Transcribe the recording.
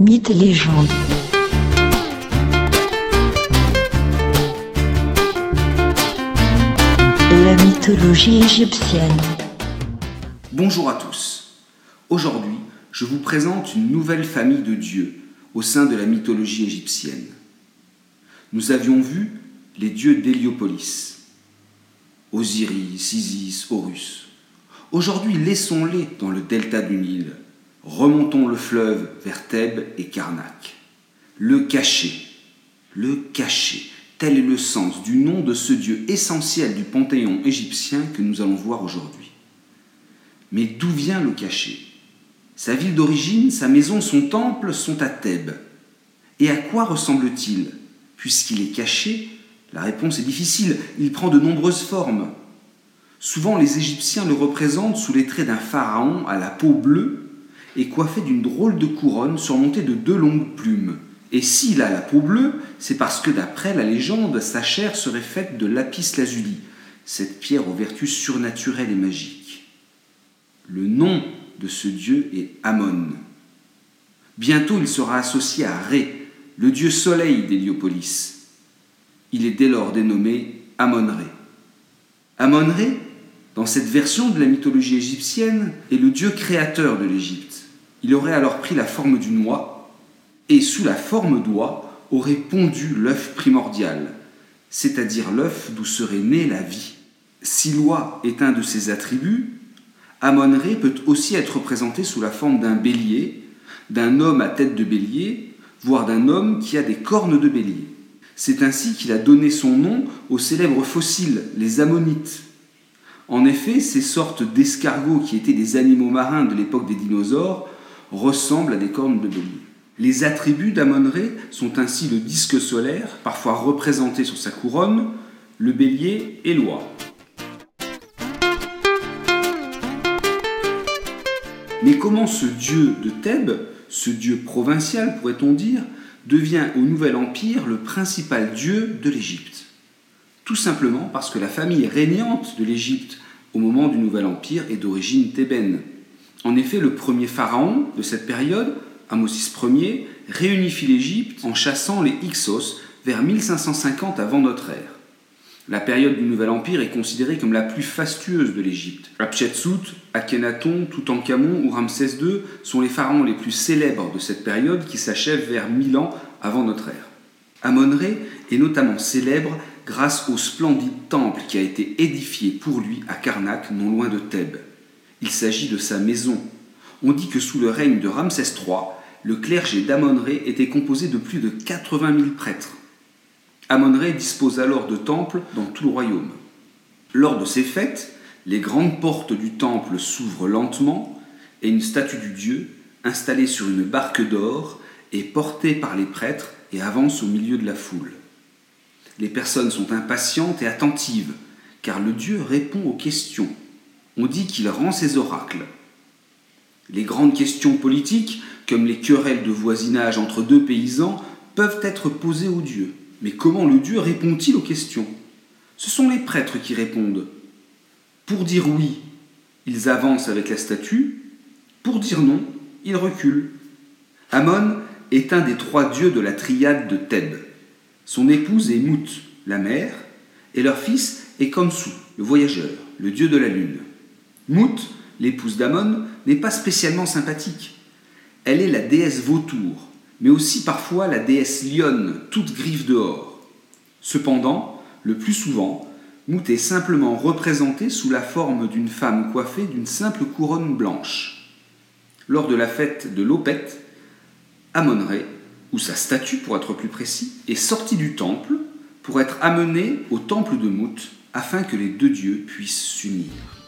Mythes et. La mythologie égyptienne. Bonjour à tous. Aujourd'hui, je vous présente une nouvelle famille de dieux au sein de la mythologie égyptienne. Nous avions vu les dieux d'Héliopolis, Osiris, Isis, Horus. Aujourd'hui, laissons-les dans le delta du Nil. Remontons le fleuve vers Thèbes et Karnak. Le cacher. Le cacher. Tel est le sens du nom de ce dieu essentiel du panthéon égyptien que nous allons voir aujourd'hui. Mais d'où vient le cacher? Sa ville d'origine, sa maison, son temple sont à Thèbes. Et à quoi ressemble-t-il? Puisqu'il est caché, la réponse est difficile. Il prend de nombreuses formes. Souvent, les Égyptiens le représentent sous les traits d'un pharaon à la peau bleue et coiffé d'une drôle de couronne surmontée de deux longues plumes. Et s'il a la peau bleue, c'est parce que d'après la légende, sa chair serait faite de lapis lazuli, cette pierre aux vertus surnaturelles et magiques. Le nom de ce dieu est Amon. Bientôt il sera associé à Ré, le dieu soleil d'Héliopolis. Il est dès lors dénommé Amon-Ré. Amon-Ré, dans cette version de la mythologie égyptienne, est le dieu créateur de l'Égypte. Il aurait alors pris la forme d'une oie, et sous la forme d'oie aurait pondu l'œuf primordial, c'est-à-dire l'œuf d'où serait née la vie. Si l'oie est un de ses attributs, Amon-Ré peut aussi être représenté sous la forme d'un bélier, d'un homme à tête de bélier, voire d'un homme qui a des cornes de bélier. C'est ainsi qu'il a donné son nom aux célèbres fossiles, les ammonites. En effet, ces sortes d'escargots qui étaient des animaux marins de l'époque des dinosaures ressemblent à des cornes de bélier. Les attributs d'Amon-Ré sont ainsi le disque solaire, parfois représenté sur sa couronne, le bélier et l'oie. Mais comment ce dieu de Thèbes, ce dieu provincial pourrait-on dire, devient au Nouvel Empire le principal dieu de l'Égypte? Tout simplement parce que la famille régnante de l'Égypte au moment du Nouvel Empire est d'origine thébaine. En effet, le premier pharaon de cette période, Amosis Ier réunifie l'Égypte en chassant les Hyksos vers 1550 avant notre ère. La période du Nouvel Empire est considérée comme la plus fastueuse de l'Égypte. Hatshepsut, Akhenaton, Toutankhamon ou Ramsès II sont les pharaons les plus célèbres de cette période qui s'achève vers 1000 ans avant notre ère. Amon-Ré est notamment célèbre grâce au splendide temple qui a été édifié pour lui à Karnak, non loin de Thèbes. Il s'agit de sa maison. On dit que sous le règne de Ramsès III, le clergé d'Amon-Ré était composé de plus de 80 000 prêtres. Amon-Ré dispose alors de temples dans tout le royaume. Lors de ces fêtes, les grandes portes du temple s'ouvrent lentement et une statue du dieu, installée sur une barque d'or, est portée par les prêtres et avance au milieu de la foule. Les personnes sont impatientes et attentives, car le dieu répond aux questions. On dit qu'il rend ses oracles. Les grandes questions politiques comme les querelles de voisinage entre deux paysans, peuvent être posées au Dieu. Mais comment le Dieu répond-il aux questions? Ce sont les prêtres qui répondent. Pour dire oui, ils avancent avec la statue, pour dire non, ils reculent. Amon est un des trois dieux de la triade de Thèbes. Son épouse est Mout, la mère, et leur fils est Khonsou, le voyageur, le dieu de la lune. Mout, l'épouse d'Amon, n'est pas spécialement sympathique. Elle est la déesse vautour, mais aussi parfois la déesse lionne, toute griffe dehors. Cependant, le plus souvent, Mout est simplement représentée sous la forme d'une femme coiffée d'une simple couronne blanche. Lors de la fête de l'Opet, Amon-Ré, ou sa statue pour être plus précis, est sortie du temple pour être amenée au temple de Mout afin que les deux dieux puissent s'unir.